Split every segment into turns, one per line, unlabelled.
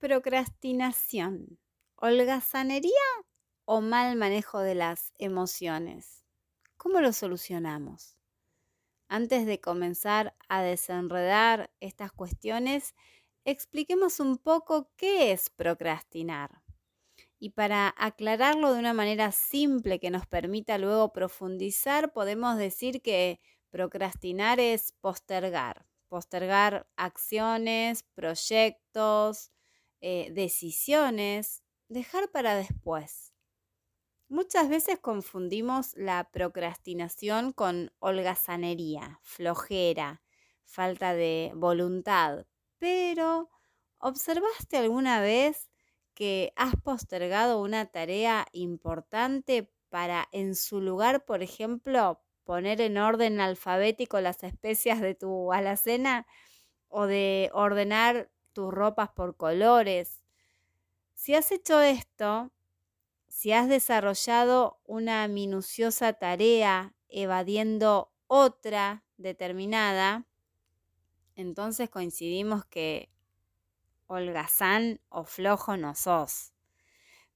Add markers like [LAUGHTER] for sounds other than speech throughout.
procrastinación? ¿Holgazanería o mal manejo de las emociones? ¿Cómo lo solucionamos? Antes de comenzar a desenredar estas cuestiones, expliquemos un poco qué es procrastinar. Y para aclararlo de una manera simple que nos permita luego profundizar, podemos decir que procrastinar es postergar, postergar acciones, proyectos, eh, decisiones, dejar para después. Muchas veces confundimos la procrastinación con holgazanería, flojera, falta de voluntad, pero ¿observaste alguna vez que has postergado una tarea importante para en su lugar, por ejemplo, poner en orden alfabético las especias de tu alacena o de ordenar tus ropas por colores. Si has hecho esto, si has desarrollado una minuciosa tarea evadiendo otra determinada, entonces coincidimos que holgazán o flojo no sos.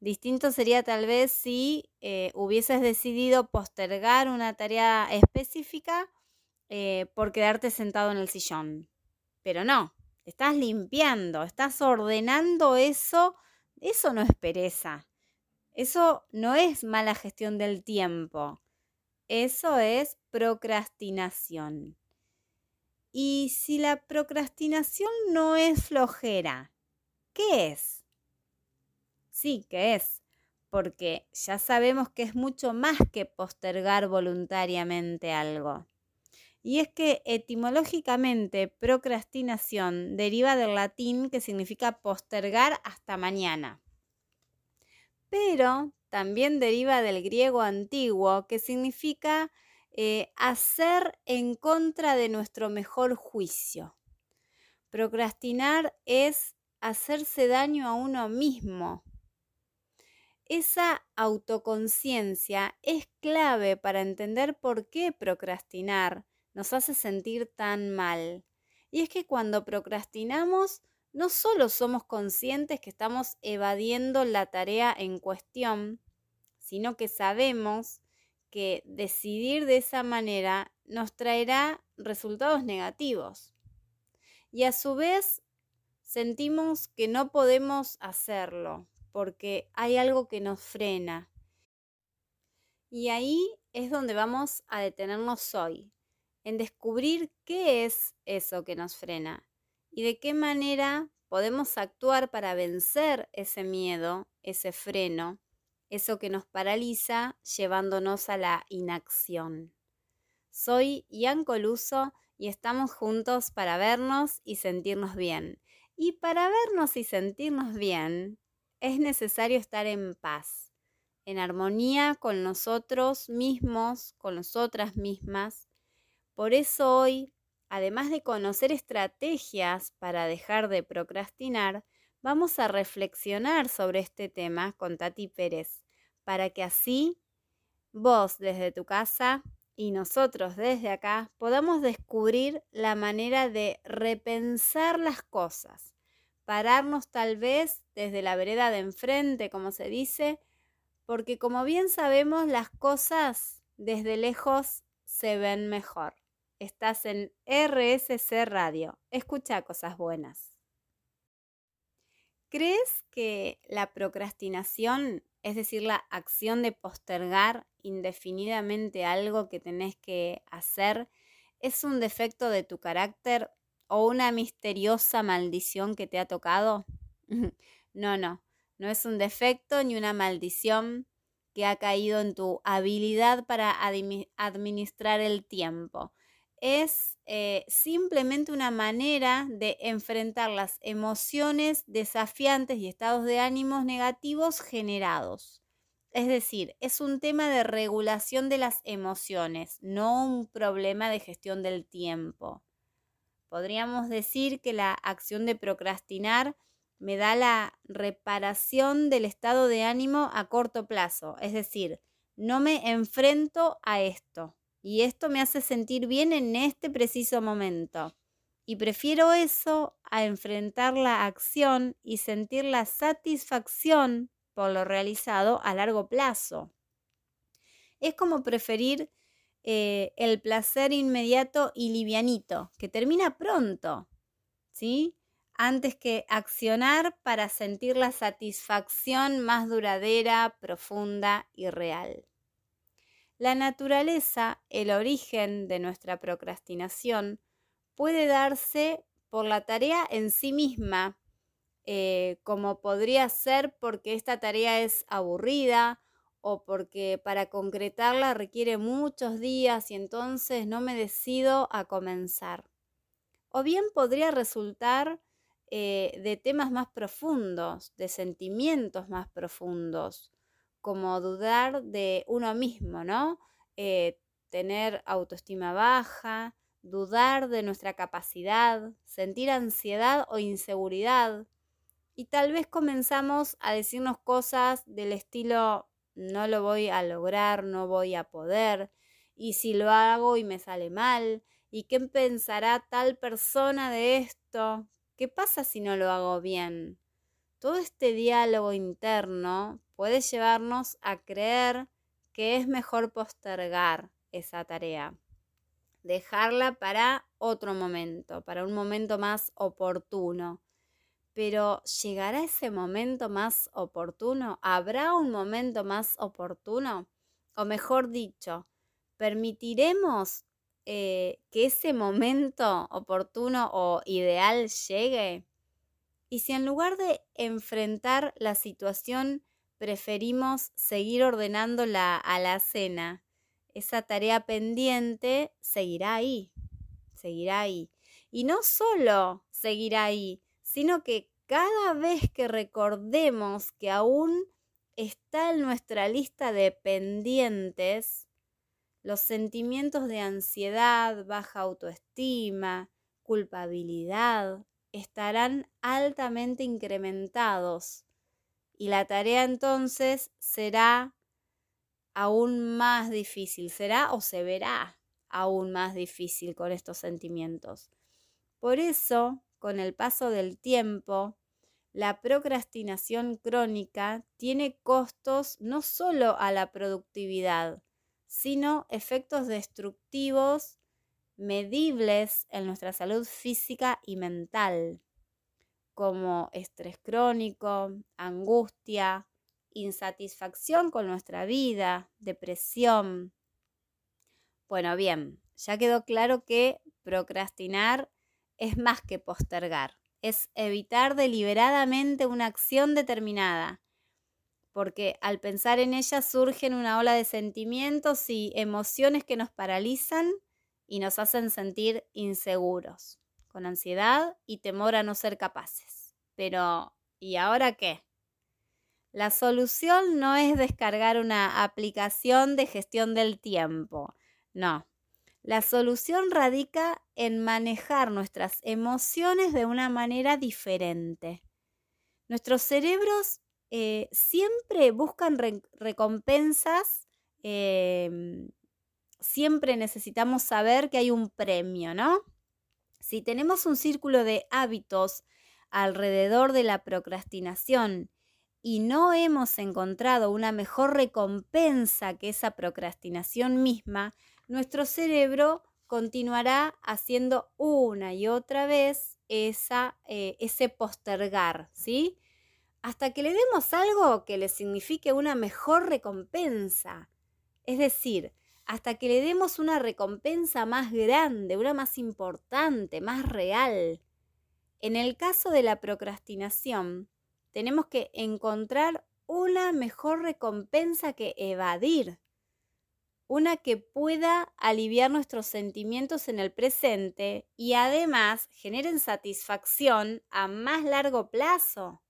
Distinto sería tal vez si eh, hubieses decidido postergar una tarea específica eh, por quedarte sentado en el sillón. Pero no, estás limpiando, estás ordenando eso. Eso no es pereza. Eso no es mala gestión del tiempo. Eso es procrastinación. Y si la procrastinación no es flojera, ¿qué es? Sí, que es, porque ya sabemos que es mucho más que postergar voluntariamente algo. Y es que etimológicamente procrastinación deriva del latín que significa postergar hasta mañana. Pero también deriva del griego antiguo que significa eh, hacer en contra de nuestro mejor juicio. Procrastinar es hacerse daño a uno mismo, esa autoconciencia es clave para entender por qué procrastinar nos hace sentir tan mal. Y es que cuando procrastinamos, no solo somos conscientes que estamos evadiendo la tarea en cuestión, sino que sabemos que decidir de esa manera nos traerá resultados negativos. Y a su vez sentimos que no podemos hacerlo, porque hay algo que nos frena. Y ahí es donde vamos a detenernos hoy, en descubrir qué es eso que nos frena y de qué manera podemos actuar para vencer ese miedo, ese freno, eso que nos paraliza llevándonos a la inacción. Soy Ian Coluso y estamos juntos para vernos y sentirnos bien. Y para vernos y sentirnos bien, es necesario estar en paz, en armonía con nosotros mismos, con nosotras mismas. Por eso hoy, además de conocer estrategias para dejar de procrastinar, vamos a reflexionar sobre este tema con Tati Pérez, para que así vos desde tu casa y nosotros desde acá podamos descubrir la manera de repensar las cosas pararnos tal vez desde la vereda de enfrente, como se dice, porque como bien sabemos, las cosas desde lejos se ven mejor. Estás en RSC Radio. Escucha cosas buenas. ¿Crees que la procrastinación, es decir, la acción de postergar indefinidamente algo que tenés que hacer, es un defecto de tu carácter o una misteriosa maldición que te ha tocado? [LAUGHS] no, no, no es un defecto ni una maldición que ha caído en tu habilidad para administrar el tiempo. Es eh, simplemente una manera de enfrentar las emociones desafiantes y estados de ánimos negativos generados. Es decir, es un tema de regulación de las emociones, no un problema de gestión del tiempo. Podríamos decir que la acción de procrastinar me da la reparación del estado de ánimo a corto plazo, es decir, no me enfrento a esto y esto me hace sentir bien en este preciso momento. Y prefiero eso a enfrentar la acción y sentir la satisfacción por lo realizado a largo plazo. Es como preferir eh, el placer inmediato y livianito, que termina pronto, ¿sí? Antes que accionar para sentir la satisfacción más duradera, profunda y real. La naturaleza, el origen de nuestra procrastinación, puede darse por la tarea en sí misma, eh, como podría ser porque esta tarea es aburrida o porque para concretarla requiere muchos días y entonces no me decido a comenzar. O bien podría resultar eh, de temas más profundos, de sentimientos más profundos, como dudar de uno mismo, ¿no? Eh, tener autoestima baja, dudar de nuestra capacidad, sentir ansiedad o inseguridad. Y tal vez comenzamos a decirnos cosas del estilo no lo voy a lograr, no voy a poder, y si lo hago y me sale mal, y qué pensará tal persona de esto, qué pasa si no lo hago bien. Todo este diálogo interno puede llevarnos a creer que es mejor postergar esa tarea dejarla para otro momento, para un momento más oportuno. Pero ¿llegará ese momento más oportuno? ¿Habrá un momento más oportuno? O mejor dicho, ¿permitiremos eh, que ese momento oportuno o ideal llegue? Y si en lugar de enfrentar la situación preferimos seguir ordenando la alacena, esa tarea pendiente seguirá ahí, seguirá ahí. Y no solo seguirá ahí, sino que cada vez que recordemos que aún está en nuestra lista de pendientes, los sentimientos de ansiedad, baja autoestima, culpabilidad estarán altamente incrementados y la tarea entonces será aún más difícil, será o se verá aún más difícil con estos sentimientos. Por eso, con el paso del tiempo, la procrastinación crónica tiene costos no solo a la productividad, sino efectos destructivos medibles en nuestra salud física y mental, como estrés crónico, angustia, insatisfacción con nuestra vida, depresión. Bueno, bien, ya quedó claro que procrastinar es más que postergar, es evitar deliberadamente una acción determinada, porque al pensar en ella surgen una ola de sentimientos y emociones que nos paralizan y nos hacen sentir inseguros, con ansiedad y temor a no ser capaces. Pero, ¿y ahora qué? La solución no es descargar una aplicación de gestión del tiempo, no. La solución radica en manejar nuestras emociones de una manera diferente. Nuestros cerebros eh, siempre buscan recompensas, em, siempre necesitamos saber que hay un premio, ¿no? Si tenemos un círculo de hábitos alrededor de la procrastinación y no hemos encontrado una mejor recompensa que esa procrastinación misma, nuestro cerebro continuará haciendo una y otra vez esa, eh, ese postergar, ¿sí? Hasta que le demos algo que le signifique una mejor recompensa. Es decir, hasta que le demos una recompensa más grande, una más importante, más real. En el caso de la procrastinación, tenemos que encontrar una mejor recompensa que evadir, una que pueda aliviar nuestros sentimientos en el presente y además generen satisfacción a más largo plazo.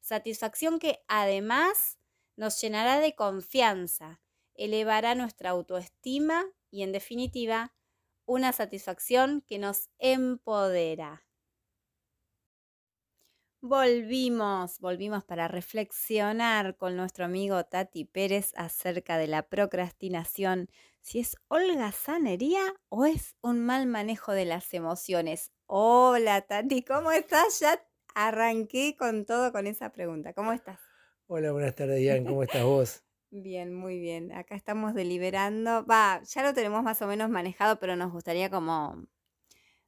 Satisfacción que además nos llenará de confianza, elevará nuestra autoestima y en definitiva una satisfacción que nos empodera. Volvimos, volvimos para reflexionar con nuestro amigo Tati Pérez acerca de la procrastinación, si es holgazanería o es un mal manejo de las emociones. Hola Tati, ¿cómo estás? Ya arranqué con todo con esa pregunta. ¿Cómo estás?
Hola, buenas tardes, Ian. ¿Cómo estás vos?
Bien, muy bien. Acá estamos deliberando. Va, ya lo tenemos más o menos manejado, pero nos gustaría como,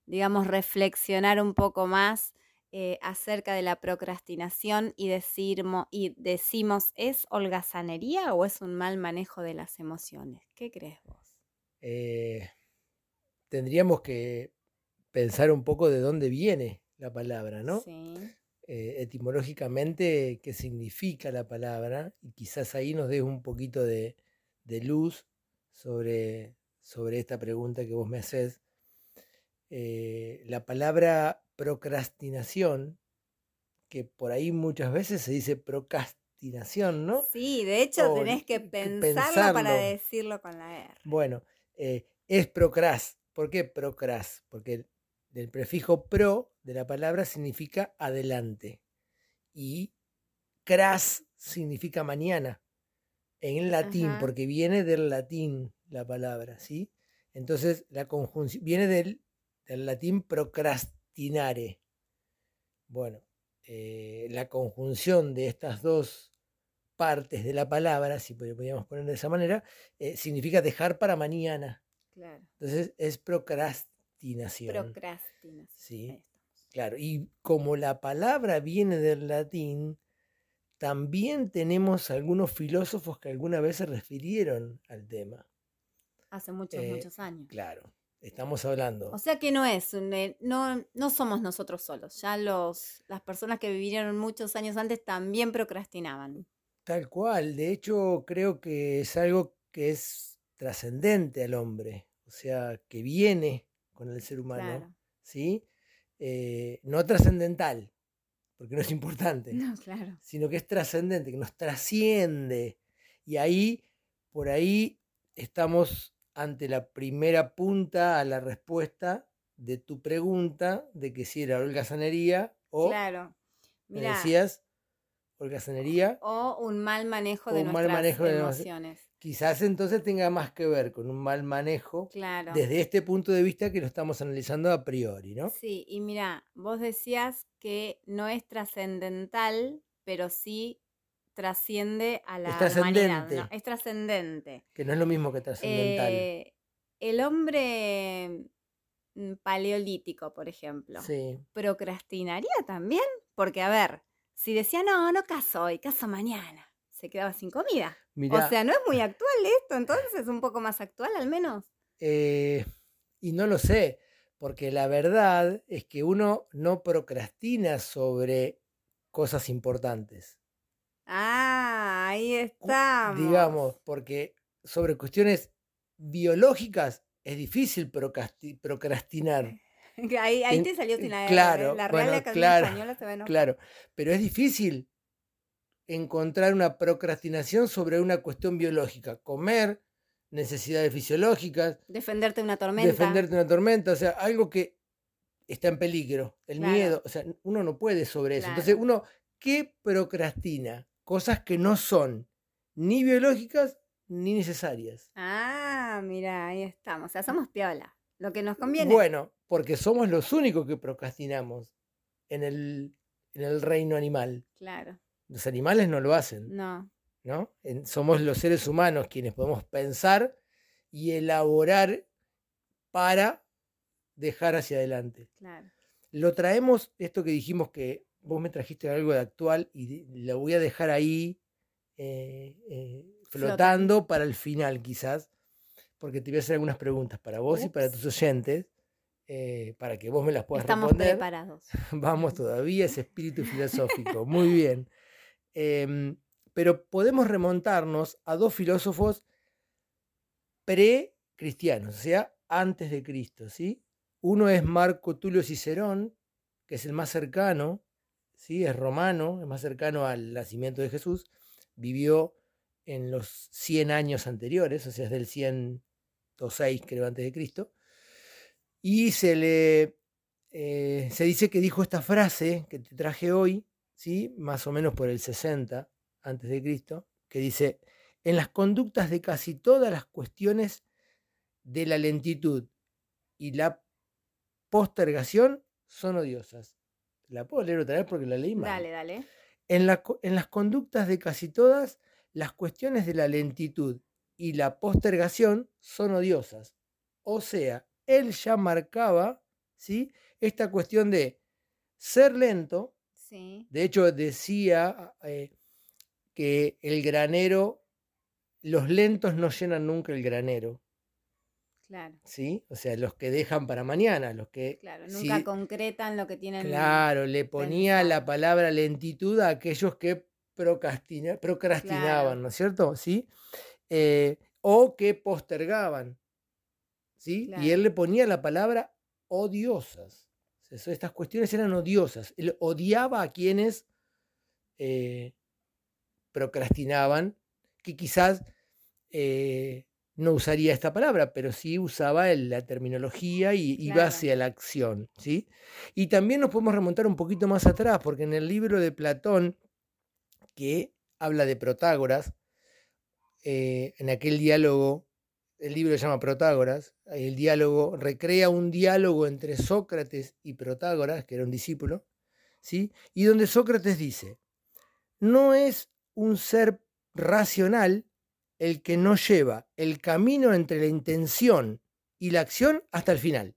digamos, reflexionar un poco más eh, acerca de la procrastinación y, y decimos, ¿es holgazanería o es un mal manejo de las emociones? ¿Qué crees vos?
Eh, tendríamos que pensar un poco de dónde viene la palabra, ¿no? Sí. Eh, etimológicamente qué significa la palabra y quizás ahí nos des un poquito de, luz sobre, sobre, esta pregunta que vos me haces. Eh, la palabra procrastinación, que por ahí muchas veces se dice procrastinación, ¿no?
Sí, de hecho tenés [LAUGHS] que pensarlo, para decirlo con la R.
Bueno, eh, es procrast. ¿Por qué procrast? Porque del prefijo pro de la palabra significa adelante y cras significa mañana en latín, porque viene del latín la palabra, ¿sí? Entonces la conjunción viene del, latín procrastinare. Bueno, eh, la conjunción de estas dos partes de la palabra, si podríamos poner de esa manera, eh, significa dejar para mañana. Entonces es procrast
Procrastinación.
Sí. Claro, y como la palabra viene del latín, también tenemos algunos filósofos que alguna vez se refirieron al tema.
Hace muchos, eh, muchos años.
Claro, estamos hablando.
O sea que no es, eh, no, no somos nosotros solos, ya los, las personas que vivieron muchos años antes también procrastinaban.
Tal cual, de hecho creo que es algo que es trascendente al hombre, o sea, que viene con el ser humano, ¿sí? Eh, no trascendental, porque no es [LAUGHS] importante, sino que es trascendente, que nos trasciende. Y ahí, por ahí, estamos ante la primera punta a la respuesta de tu pregunta de que si era holgazanería o
claro.
me decías holgazanería
o un mal manejo de nuestras manejo emociones.
Quizás entonces tenga más que ver con un mal manejo desde este punto de vista que lo estamos analizando a priori, ¿no?
Sí, y mira, vos decías que no es trascendental, pero sí trasciende a la es humanidad. es trascendente.
Que no es lo mismo que trascendental.
Eh, el hombre mm, paleolítico, por ejemplo, procrastinaría también, porque a ver, si decía no, no caso hoy, caso mañana se quedaba sin comida. o sea, no es muy [LAUGHS] actual esto, entonces es un poco más actual al menos.
Eh, y no lo sé, porque la verdad es que uno no procrastina sobre cosas importantes.
Ah, ahí está.
Digamos, porque sobre cuestiones biológicas es difícil procrastinar. [LAUGHS]
Ahí, te salió sin la
Claro,
la
Real claro, Española se ve Claro, pero es difícil encontrar una procrastinación sobre una cuestión biológica, comer, necesidades fisiológicas,
defenderte de una tormenta,
defenderte de una tormenta, o sea, algo que está en peligro, el miedo, o sea, uno no puede sobre eso. Entonces, uno, ¿qué procrastina? Cosas que no son ni biológicas ni necesarias.
Ah, mira, ahí estamos, o sea, somos piola, lo que nos conviene.
Bueno, porque somos los únicos que procrastinamos en el, en el reino animal.
Claro.
Los animales no lo hacen.
No.
¿no? somos los seres humanos quienes podemos pensar y elaborar para dejar hacia adelante.
Claro.
Lo traemos, esto que dijimos que vos me trajiste algo de actual y lo voy a dejar ahí eh, eh, flotando para el final quizás, porque te voy a hacer algunas preguntas para vos y para tus oyentes. Eh, para que vos me las puedas
Estamos
responder.
preparados. [LAUGHS]
Vamos todavía, ese espíritu filosófico. Muy bien. Em, pero podemos remontarnos a dos filósofos pre-cristianos, o sea, antes de Cristo, ¿sí? Uno es Marco Tulio Cicerón, que es el más cercano, ¿sí? Es romano, es más cercano al nacimiento de Jesús, vivió en los 100 años anteriores, o sea, es del 106, creo, antes de Cristo, y se le eh, se dice que dijo esta frase que te traje hoy, ¿sí? más o menos por el 60 antes de Cristo, que dice, en las conductas de casi todas las cuestiones de la lentitud y la postergación son odiosas. La puedo leer otra vez porque la leí mal.
Dale, dale.
En, la en las conductas de casi todas, las cuestiones de la lentitud y la postergación son odiosas. O sea, él ya marcaba ¿sí? esta cuestión de ser lento.
Sí,
De hecho, decía eh, que el granero, los lentos no llenan nunca el granero.
claro.
¿sí? O sea, los que dejan para mañana, los que...
Claro,
sí,
nunca concretan lo que tienen.
Claro, le ponía la palabra lentitud a aquellos que procrastina- procrastinaban,
Claro.
¿no es cierto? ¿Sí? Eh, o que postergaban, ¿sí? Y él le ponía la palabra odiosas. Estas cuestiones eran odiosas. Él odiaba a quienes eh, procrastinaban, que quizás eh, no usaría esta palabra, pero sí usaba el- la terminología y iba
Claro.
hacia la acción, ¿sí? Y también nos podemos remontar un poquito más atrás, porque en el libro de Platón, que habla de Protágoras, eh, en aquel diálogo, el libro se llama Protágoras, el diálogo recrea un diálogo entre Sócrates y Protágoras, que era un discípulo, ¿sí? Y donde Sócrates dice, no es un ser racional el que no lleva el camino entre la intención y la acción hasta el final.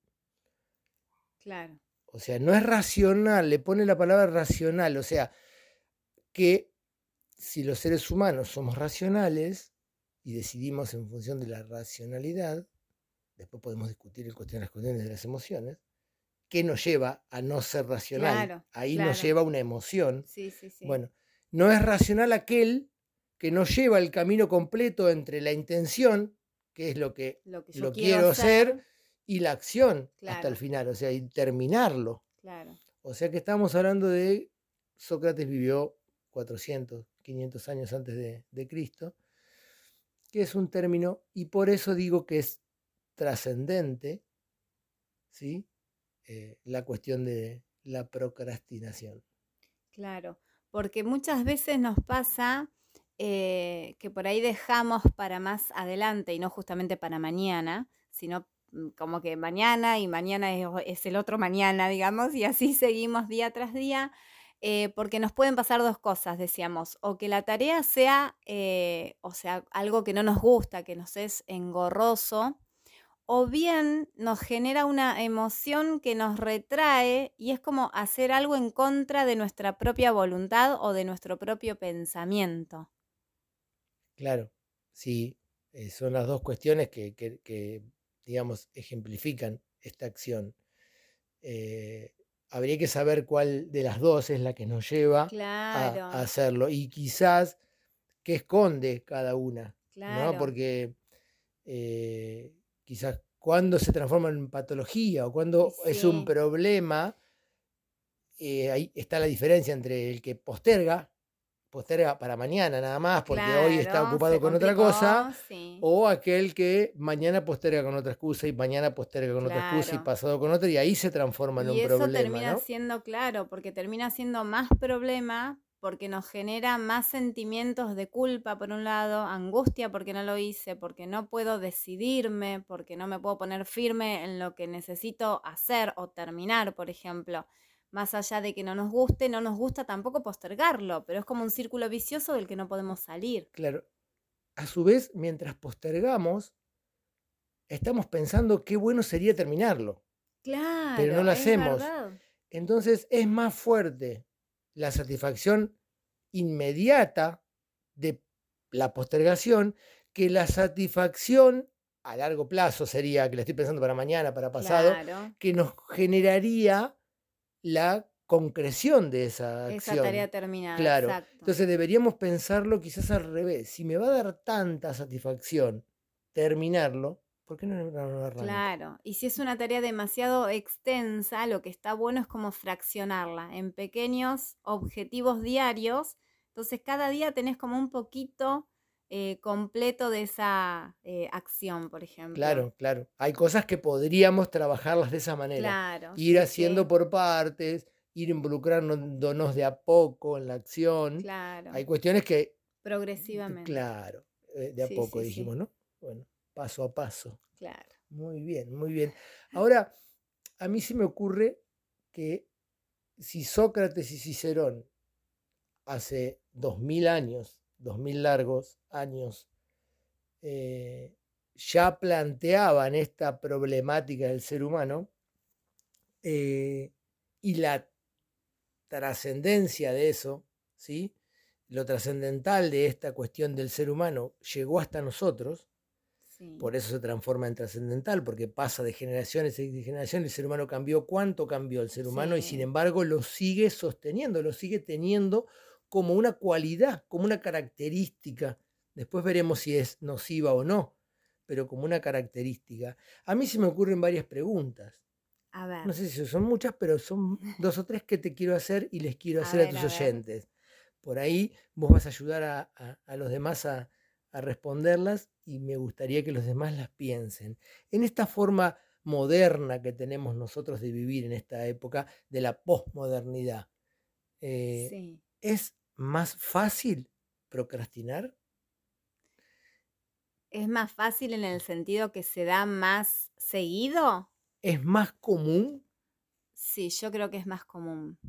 Claro,
O sea, no es racional, le pone la palabra racional, o sea, que si los seres humanos somos racionales y decidimos en función de la racionalidad, después podemos discutir el cuestión, las cuestiones de las emociones, ¿qué nos lleva a no ser racional?
Claro,
Ahí nos lleva una emoción.
sí, sí, sí.
Bueno, no es racional aquel que no lleva el camino completo entre la intención, que es lo que
lo que quiero,
quiero hacer, y la acción hasta el final, o sea, y terminarlo. O sea que estamos hablando de Sócrates vivió 400, 500 años antes de, de Cristo, que es un término, y por eso digo que es trascendente, ¿sí? Eh, la cuestión de la procrastinación.
claro. Porque muchas veces nos pasa eh, que por ahí dejamos para más adelante y no justamente para mañana, sino mm, como que mañana y mañana es, el otro mañana, digamos, y así seguimos día tras día, eh, porque nos pueden pasar dos cosas, decíamos, o que la tarea sea, eh, o sea, algo que no nos gusta, que nos es engorroso, o bien nos genera una emoción que nos retrae y es como hacer algo en contra de nuestra propia voluntad o de nuestro propio pensamiento.
Claro, sí, eh, son las dos cuestiones que, digamos, ejemplifican esta acción. Habría que saber cuál de las dos es la que nos lleva a,
Claro,
a hacerlo y quizás qué esconde cada una, ¿no? Porque eh, quizás cuando se transforma en patología o cuando es un problema, eh, ahí está la diferencia entre el que posterga, posterga para mañana nada más porque hoy está ocupado con otra cosa,
sí,
o aquel que mañana posterga con otra excusa y mañana posterga con otra excusa y pasado con otra y ahí se transforma en
Y
un
eso
problema,
termina
¿no?
siendo claro, porque termina siendo más problema, porque nos genera más sentimientos de culpa, por un lado, angustia porque no lo hice, porque no puedo decidirme, porque no me puedo poner firme en lo que necesito hacer o terminar, por ejemplo. Más allá de que no nos guste, no nos gusta tampoco postergarlo, pero es como un círculo vicioso del que no podemos salir.
Claro. A su vez, mientras postergamos, estamos pensando qué bueno sería terminarlo, pero no
Claro,
lo hacemos.
verdad.
Entonces es más fuerte la satisfacción inmediata de la postergación que la satisfacción a largo plazo sería, que la estoy pensando para mañana, para pasado,
Claro.
que nos generaría la concreción de esa
Esa
acción.
tarea terminada,
Claro.
exacto.
Entonces deberíamos pensarlo quizás al revés. Si me va a dar tanta satisfacción terminarlo, ¿por qué no, arranco?
Claro, y si es una tarea demasiado extensa, lo que está bueno es como fraccionarla en pequeños objetivos diarios. Entonces cada día tenés como un poquito eh, completo de esa eh, acción, por ejemplo.
Claro, claro. Hay cosas que podríamos trabajarlas de esa manera.
Claro,
Ir haciendo
sí,
por partes, ir involucrándonos de a poco en la acción.
claro,
Hay cuestiones que,
progresivamente.
claro, eh, de a
Sí,
poco
sí,
dijimos, ¿no? Bueno, paso a paso.
claro.
Muy bien, muy bien. [LAUGHS] Ahora, a mí sí me ocurre que si Sócrates y Cicerón hace dos mil años, dos mil largos años, eh, ya planteaban esta problemática del ser humano eh, y la trascendencia de eso, ¿sí? lo trascendental de esta cuestión del ser humano llegó hasta nosotros, por eso se transforma en trascendental, porque pasa de generaciones y generaciones, el ser humano cambió, ¿cuánto cambió el ser humano? Y sin embargo lo sigue sosteniendo, lo sigue teniendo como una cualidad, como una característica. Después veremos si es nociva o no, pero como una característica. A mí se me ocurren varias preguntas.
A ver.
No sé si son muchas, pero son [LAUGHS] dos o tres que te quiero hacer y les quiero hacer a, tus oyentes. Por ahí vos vas a ayudar a, los demás a, responderlas y me gustaría que los demás las piensen. En esta forma moderna que tenemos nosotros de vivir en esta época de la posmodernidad, eh, ¿es más fácil procrastinar?
¿Es más fácil en el sentido que se da más seguido?
¿Es más común?
Sí, yo creo que es más común.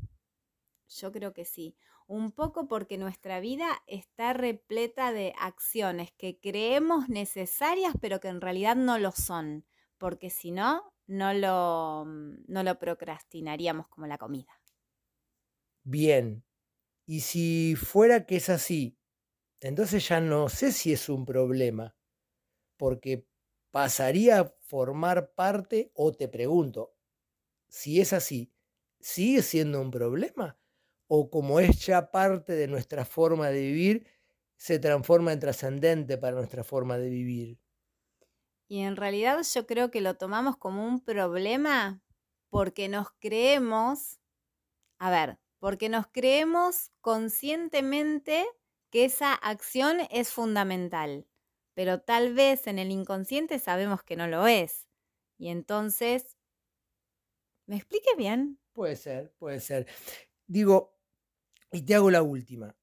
Yo creo que sí. Un poco porque nuestra vida está repleta de acciones que creemos necesarias, pero que en realidad no lo son. Porque si no, no lo, mm, no lo procrastinaríamos como la comida.
Bien. Y si fuera que es así, entonces ya no sé si es un problema, porque pasaría a formar parte, o te pregunto, si es así, ¿sigue siendo un problema? o como es ya parte de nuestra forma de vivir, se transforma en trascendente para nuestra forma de vivir.
Y en realidad yo creo que lo tomamos como un problema porque nos creemos, a ver, porque nos creemos conscientemente que esa acción es fundamental, pero tal vez en el inconsciente sabemos que no lo es. Y entonces, ¿me explique bien?
Puede ser, puede ser. Digo, y te hago la última.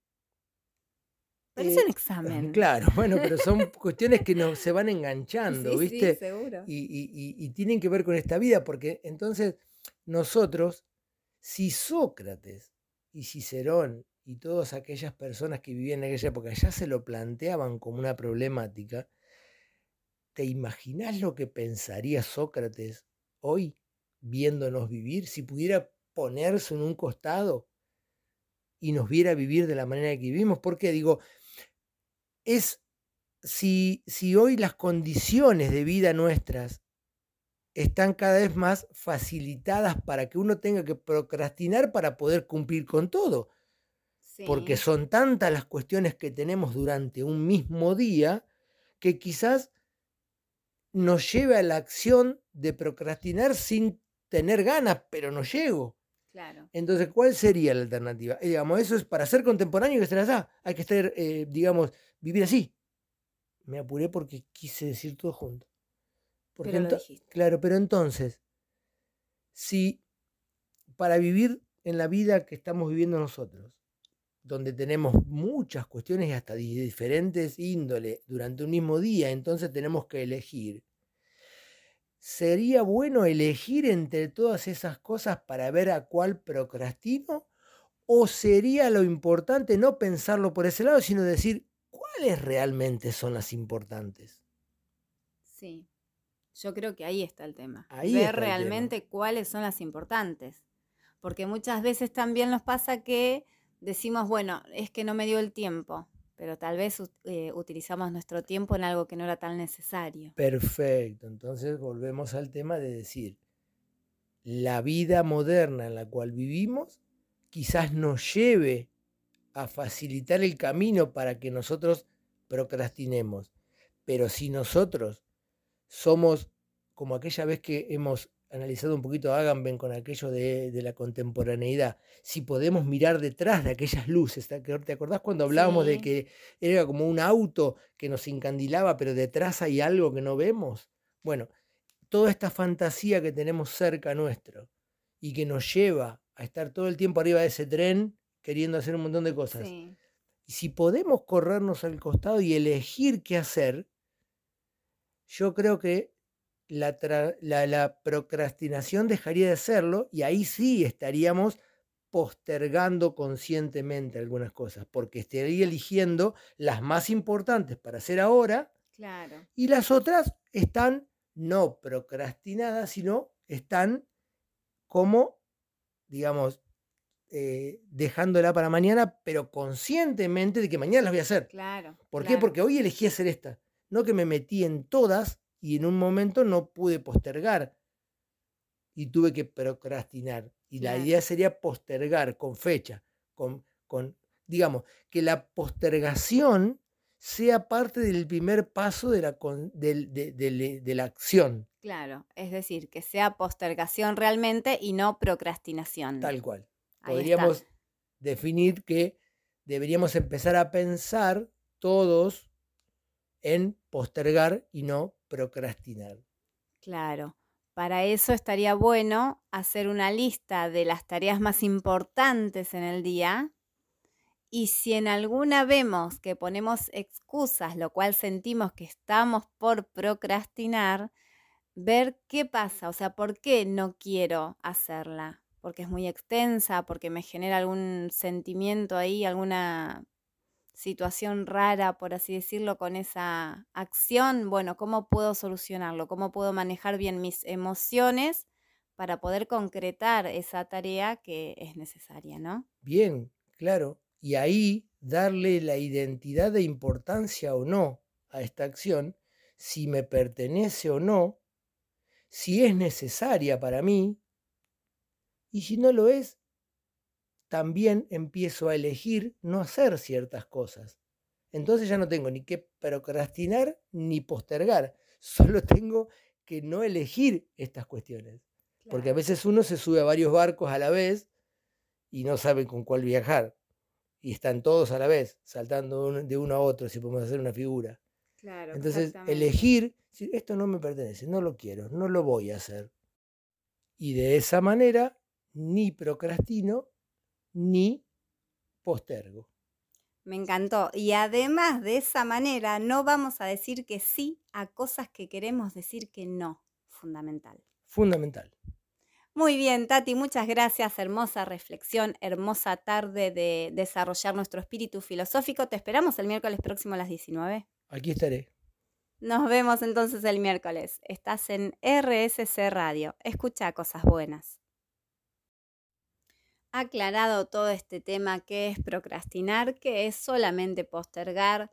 Pero es un eh, [LAUGHS] examen.
Claro, bueno, pero son [LAUGHS] cuestiones que nos, se van enganchando, ¿viste? Sí, seguro. Y, tienen que ver con esta vida, porque entonces nosotros, si Sócrates y Cicerón y todas aquellas personas que vivían en aquella época ya se lo planteaban como una problemática, ¿te imaginas lo que pensaría Sócrates hoy viéndonos vivir si pudiera ponerse en un costado y nos viera vivir de la manera que vivimos. Porque digo, es si, si hoy las condiciones de vida nuestras están cada vez más facilitadas para que uno tenga que procrastinar para poder cumplir con todo. Porque son tantas las cuestiones que tenemos durante un mismo día que quizás nos lleve a la acción de procrastinar sin tener ganas, pero no llego. Entonces, ¿cuál sería la alternativa? Eh, digamos, eso es para ser contemporáneo que se las da. Hay que estar, eh, digamos, vivir así. Me apuré porque quise decir todo junto.
Pero
claro, pero entonces, si para vivir en la vida que estamos viviendo nosotros, donde tenemos muchas cuestiones y hasta de diferentes índole durante un mismo día, entonces tenemos que elegir ¿Sería bueno elegir entre todas esas cosas para ver a cuál procrastino? ¿O sería lo importante no pensarlo por ese lado, sino decir cuáles realmente son las importantes?
Sí, yo creo que ahí está el tema. ver realmente cuáles son las importantes. Porque muchas veces también nos pasa que decimos, bueno, es que no me dio el tiempo pero tal vez eh, utilizamos nuestro tiempo en algo que no era tan necesario.
Perfecto, entonces volvemos al tema de decir, la vida moderna en la cual vivimos quizás nos lleve a facilitar el camino para que nosotros procrastinemos, pero si nosotros somos como aquella vez que hemos analizado un poquito a Agamben con aquello de, la contemporaneidad, si podemos mirar detrás de aquellas luces, ¿te acordás cuando hablábamos de que era como un auto que nos encandilaba, pero detrás hay algo que no vemos? Bueno, toda esta fantasía que tenemos cerca nuestro y que nos lleva a estar todo el tiempo arriba de ese tren queriendo hacer un montón de cosas. Y si podemos corrernos al costado y elegir qué hacer, yo creo que la, la, procrastinación dejaría de serlo y ahí sí estaríamos postergando conscientemente algunas cosas, porque estaría eligiendo las más importantes para hacer ahora
claro.
y las otras están no procrastinadas, sino están como, digamos, eh, dejándola para mañana, pero conscientemente de que mañana las voy a hacer.
Claro.
¿Por qué? Porque hoy elegí hacer esta. No que me metí en todas y en un momento no pude postergar y tuve que procrastinar. Y la idea sería postergar con fecha, con, con, digamos, que la postergación sea parte del primer paso de la, de, de la acción.
Claro, es decir, que sea postergación realmente y no procrastinación.
Tal cual. Podríamos definir que deberíamos empezar a pensar todos en postergar y no procrastinar.
Claro. Para eso estaría bueno hacer una lista de las tareas más importantes en el día y si en alguna vemos que ponemos excusas, lo cual sentimos que estamos por procrastinar, ver qué pasa, o sea, por qué no quiero hacerla, porque es muy extensa, porque me genera algún sentimiento ahí, alguna situación rara, por así decirlo, con esa acción, bueno, ¿cómo puedo solucionarlo? ¿Cómo puedo manejar bien mis emociones para poder concretar esa tarea que es necesaria, ¿no?
Bien, claro. Y ahí darle la identidad de importancia o no a esta acción, si me pertenece o no, si es necesaria para mí, y si no lo es, también empiezo a elegir no hacer ciertas cosas. Entonces ya no tengo ni que procrastinar ni postergar, [LAUGHS] solo tengo que no elegir estas cuestiones. Porque a veces uno se sube a varios barcos a la vez y no sabe con cuál viajar. Y están todos a la vez, saltando de uno a otro, si podemos hacer una figura. Entonces, elegir, esto no me pertenece, no lo quiero, no lo voy a hacer. Y de esa manera, ni procrastino, ni postergo.
Me encantó. Y además de esa manera no vamos a decir que sí a cosas que queremos decir que no. Fundamental.
Fundamental.
Muy bien, Tati, muchas gracias. Hermosa reflexión, hermosa tarde de desarrollar nuestro espíritu filosófico. Te esperamos el miércoles próximo a las 19.
Aquí estaré.
Nos vemos entonces el miércoles. Estás en RSC Radio. Escucha cosas buenas aclarado todo este tema que es procrastinar, que es solamente postergar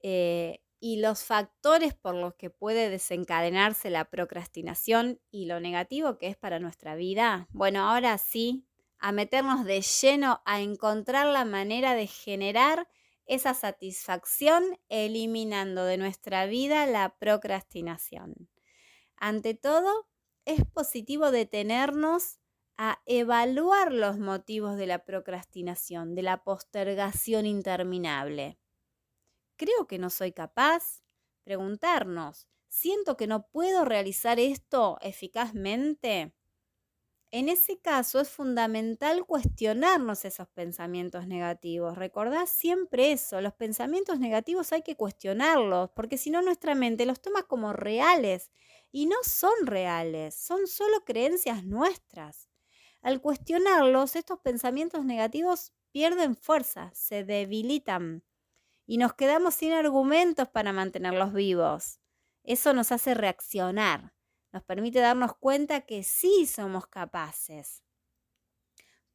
eh, y los factores por los que puede desencadenarse la procrastinación y lo negativo que es para nuestra vida. Bueno, ahora sí, a meternos de lleno a encontrar la manera de generar esa satisfacción eliminando de nuestra vida la procrastinación. Ante todo, es positivo detenernos a evaluar los motivos de la procrastinación, de la postergación interminable. ¿Creo que no soy capaz? Preguntarnos, ¿siento que no puedo realizar esto eficazmente? En ese caso es fundamental cuestionarnos esos pensamientos negativos. Recordad siempre eso, los pensamientos negativos hay que cuestionarlos, porque si no nuestra mente los toma como reales y no son reales, son solo creencias nuestras. Al cuestionarlos, estos pensamientos negativos pierden fuerza, se debilitan y nos quedamos sin argumentos para mantenerlos vivos. Eso nos hace reaccionar, nos permite darnos cuenta que sí somos capaces.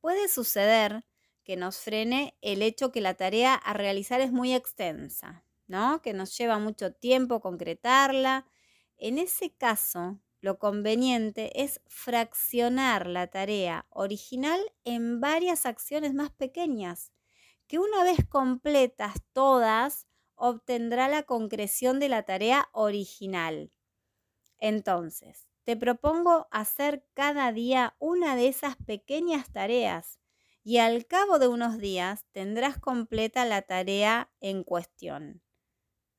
Puede suceder que nos frene el hecho que la tarea a realizar es muy extensa, ¿no? Que nos lleva mucho tiempo concretarla. En ese caso, lo conveniente es fraccionar la tarea original en varias acciones más pequeñas, que una vez completas todas, obtendrá la concreción de la tarea original. Entonces, te propongo hacer cada día una de esas pequeñas tareas y al cabo de unos días tendrás completa la tarea en cuestión.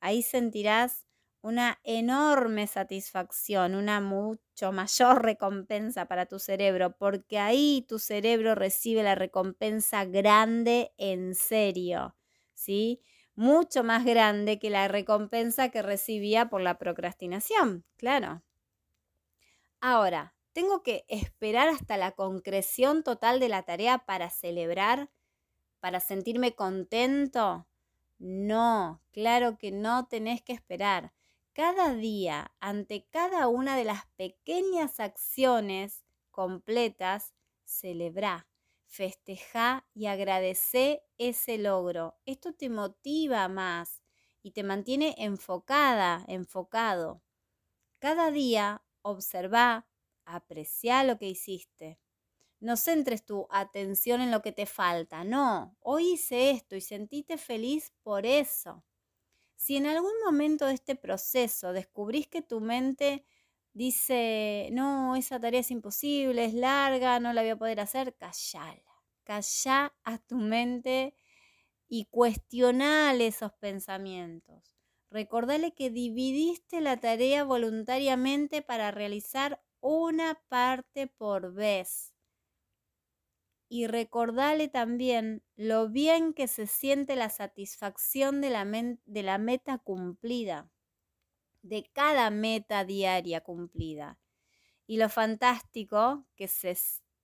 Ahí sentirás una enorme satisfacción, una mucho mayor recompensa para tu cerebro, porque ahí tu cerebro recibe la recompensa grande en serio, ¿sí? Mucho más grande que la recompensa que recibía por la procrastinación, claro. Ahora, ¿tengo que esperar hasta la concreción total de la tarea para celebrar? ¿Para sentirme contento? No, claro que no tenés que esperar. Cada día, ante cada una de las pequeñas acciones completas, celebra, festeja y agradece ese logro. Esto te motiva más y te mantiene enfocada, enfocado. Cada día observa, aprecia lo que hiciste. No centres tu atención en lo que te falta, no, hoy hice esto y sentite feliz por eso. Si en algún momento de este proceso descubrís que tu mente dice, no, esa tarea es imposible, es larga, no la voy a poder hacer, callala. Calla a tu mente y cuestionale esos pensamientos. Recordale que dividiste la tarea voluntariamente para realizar una parte por vez. Y recordale también lo bien que se siente la satisfacción de la, de la meta cumplida, de cada meta diaria cumplida. Y lo fantástico que se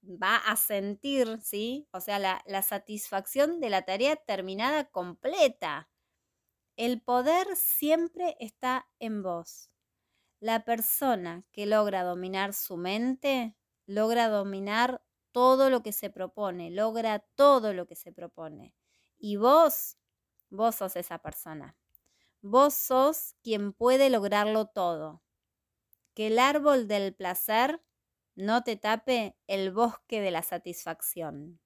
va a sentir, ¿sí? O sea, la, la satisfacción de la tarea terminada completa. El poder siempre está en vos. La persona que logra dominar su mente, logra dominar todo lo que se propone, logra todo lo que se propone. Y vos, vos sos esa persona. Vos sos quien puede lograrlo todo. Que el árbol del placer no te tape el bosque de la satisfacción.